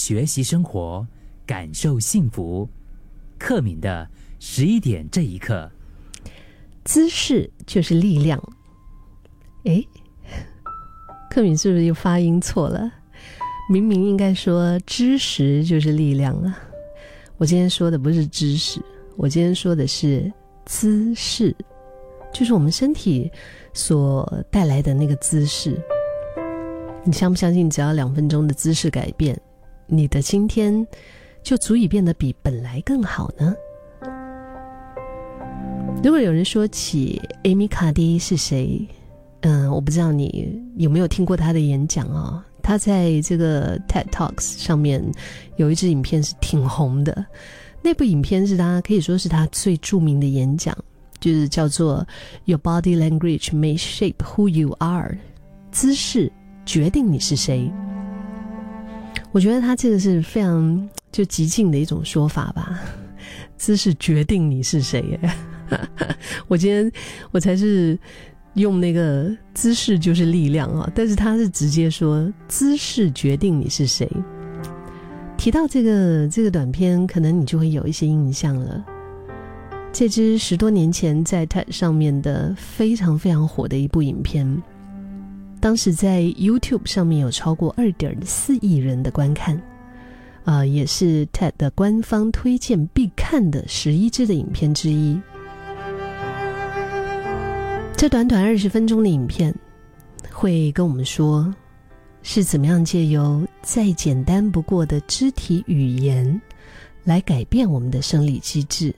学习生活，感受幸福。克敏的十一点这一刻，姿势就是力量。诶，克敏是不是又发音错了？明明应该说知识就是力量啊！我今天说的不是知识，我今天说的是姿势，就是我们身体所带来的那个姿势。你相不相信，只要两分钟的姿势改变，你的今天就足以变得比本来更好呢？如果有人说起 Amy 卡迪是谁，嗯，我不知道你有没有听过他的演讲啊？他在这个 TED Talks 上面有一支影片是挺红的，那部影片是他可以说是他最著名的演讲，就是叫做 “Your body language may shape who you are”，姿势。决定你是谁，我觉得他这个是非常就极尽的一种说法吧。姿势决定你是谁，我今天我才是用那个姿势就是力量啊，但是他是直接说姿势决定你是谁。提到这个这个短片，可能你就会有一些印象了。这支十多年前在 TED 上面的非常非常火的一部影片。当时在 YouTube 上面有超过二点四亿人的观看，啊，也是 TED 的官方推荐必看的十一支的影片之一。这短短二十分钟的影片，会跟我们说，是怎么样借由再简单不过的肢体语言，来改变我们的生理机制，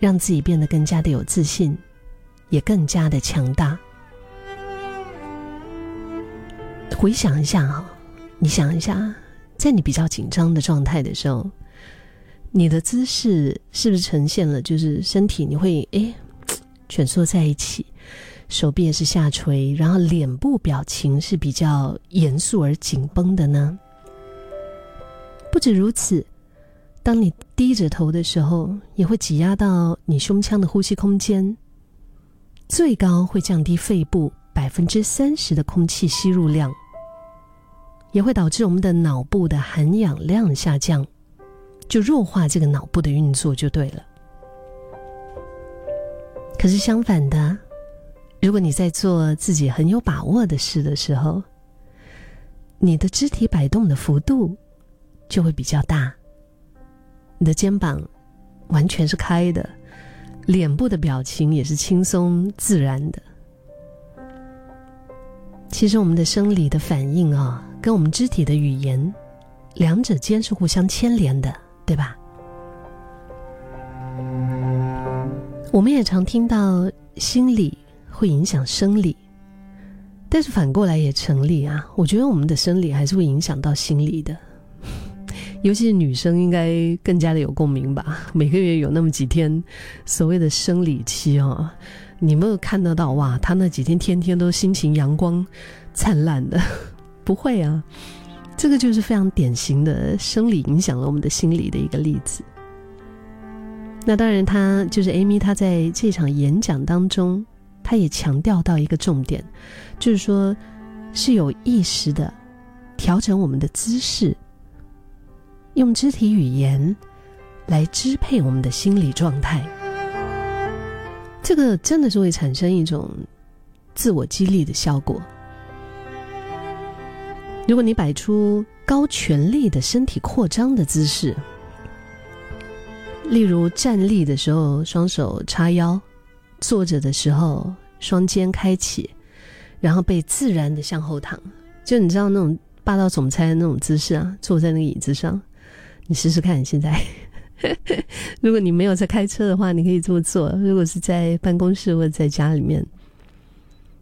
让自己变得更加的有自信，也更加的强大。回想一下哈，你想一下，在你比较紧张的状态的时候，你的姿势是不是呈现了就是身体你会哎蜷缩在一起，手臂也是下垂，然后脸部表情是比较严肃而紧绷的呢？不止如此，当你低着头的时候，也会挤压到你胸腔的呼吸空间，最高会降低肺部百分之三十的空气吸入量。也会导致我们的脑部的含氧量下降，就弱化这个脑部的运作就对了。可是相反的，如果你在做自己很有把握的事的时候，你的肢体摆动的幅度就会比较大，你的肩膀完全是开的，脸部的表情也是轻松自然的。其实我们的生理的反应啊。跟我们肢体的语言，两者间是互相牵连的，对吧？我们也常听到心理会影响生理，但是反过来也成立啊。我觉得我们的生理还是会影响到心理的，尤其是女生应该更加的有共鸣吧。每个月有那么几天所谓的生理期啊，你没有看得到哇？他那几天天天都心情阳光灿烂的。不会啊，这个就是非常典型的生理影响了我们的心理的一个例子。那当然，他就是 Amy，他在这场演讲当中，他也强调到一个重点，就是说是有意识的调整我们的姿势，用肢体语言来支配我们的心理状态。这个真的是会产生一种自我激励的效果。如果你摆出高权力的身体扩张的姿势，例如站立的时候双手叉腰，坐着的时候双肩开启，然后背自然的向后躺，就你知道那种霸道总裁的那种姿势啊，坐在那个椅子上，你试试看。现在，如果你没有在开车的话，你可以这么做；如果是在办公室或者在家里面，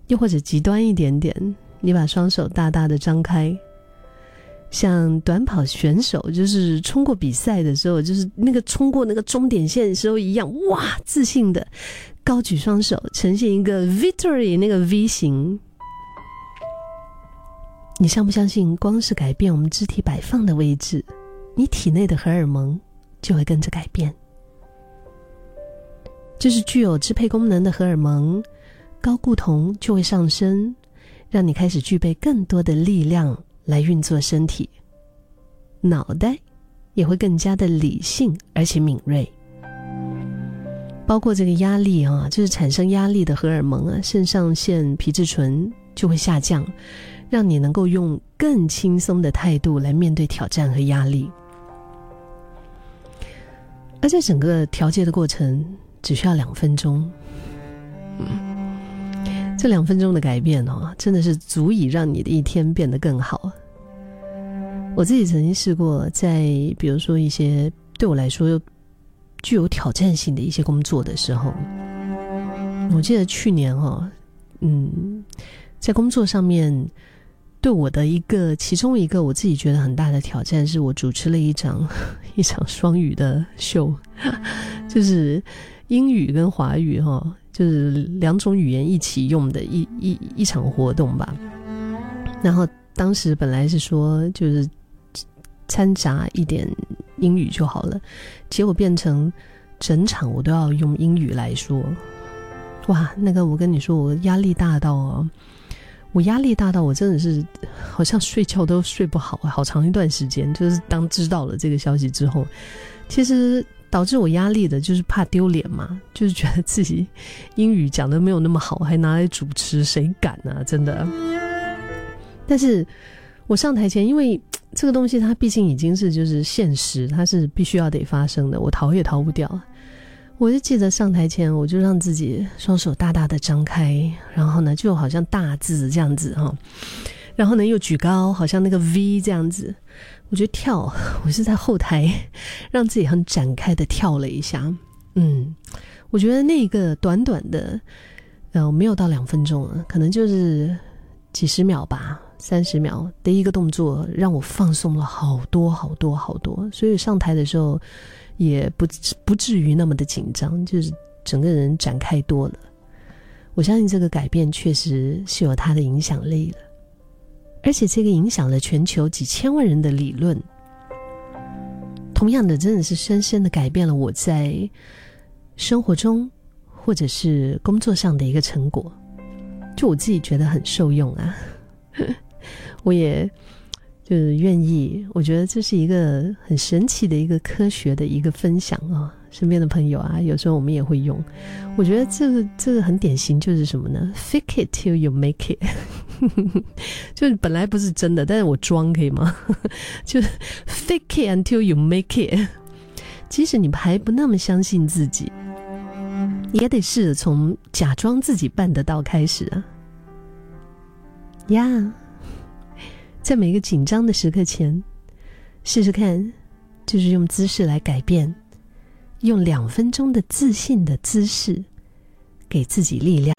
又或者极端一点点。你把双手大大的张开，像短跑选手，就是冲过比赛的时候，就是那个冲过那个终点线的时候一样，哇，自信的高举双手，呈现一个 victory 那个 V 型。你相不相信，光是改变我们肢体摆放的位置，你体内的荷尔蒙就会跟着改变，就是具有支配功能的荷尔蒙高固酮就会上升。让你开始具备更多的力量来运作身体，脑袋也会更加的理性而且敏锐。包括这个压力啊，就是产生压力的荷尔蒙啊，肾上腺皮质醇就会下降，让你能够用更轻松的态度来面对挑战和压力。而在整个调节的过程只需要两分钟，嗯，这两分钟的改变哦，真的是足以让你的一天变得更好。我自己曾经试过，在比如说一些对我来说具有挑战性的一些工作的时候，我记得去年哈，嗯，在工作上面。对我的一个，其中一个我自己觉得很大的挑战，是我主持了一场 一场双语的秀，就是英语跟华语哈，就是两种语言一起用的一一一场活动吧。然后当时本来是说就是掺杂一点英语就好了，结果变成整场我都要用英语来说。哇，那个我跟你说，我压力大到哦。我压力大到我真的是好像睡觉都睡不好，好长一段时间。就是当知道了这个消息之后，其实导致我压力的就是怕丢脸嘛，就是觉得自己英语讲的没有那么好，还拿来主持，谁敢啊？真的。但是我上台前，因为这个东西它毕竟已经是就是现实，它是必须要得发生的，我逃也逃不掉。我就记得上台前，我就让自己双手大大的张开，然后呢，就好像大字这样子哈，然后呢又举高，好像那个 V 这样子。我就跳，我是在后台让自己很展开的跳了一下。嗯，我觉得那个短短的，呃，没有到两分钟，可能就是几十秒吧，三十秒的一个动作，让我放松了好多好多好多。所以上台的时候。也不不至于那么的紧张，就是整个人展开多了。我相信这个改变确实是有它的影响力了，而且这个影响了全球几千万人的理论。同样的，真的是深深的改变了我在生活中或者是工作上的一个成果，就我自己觉得很受用啊。我也。就是愿意，我觉得这是一个很神奇的一个科学的一个分享啊。身边的朋友啊，有时候我们也会用。我觉得这个这个很典型，就是什么呢？Fake it till you make it，就是本来不是真的，但是我装可以吗？就是 fake it until you make it。即使你还不那么相信自己，也得试着从假装自己办得到开始啊。呀。在每个紧张的时刻前，试试看，就是用姿势来改变，用两分钟的自信的姿势，给自己力量。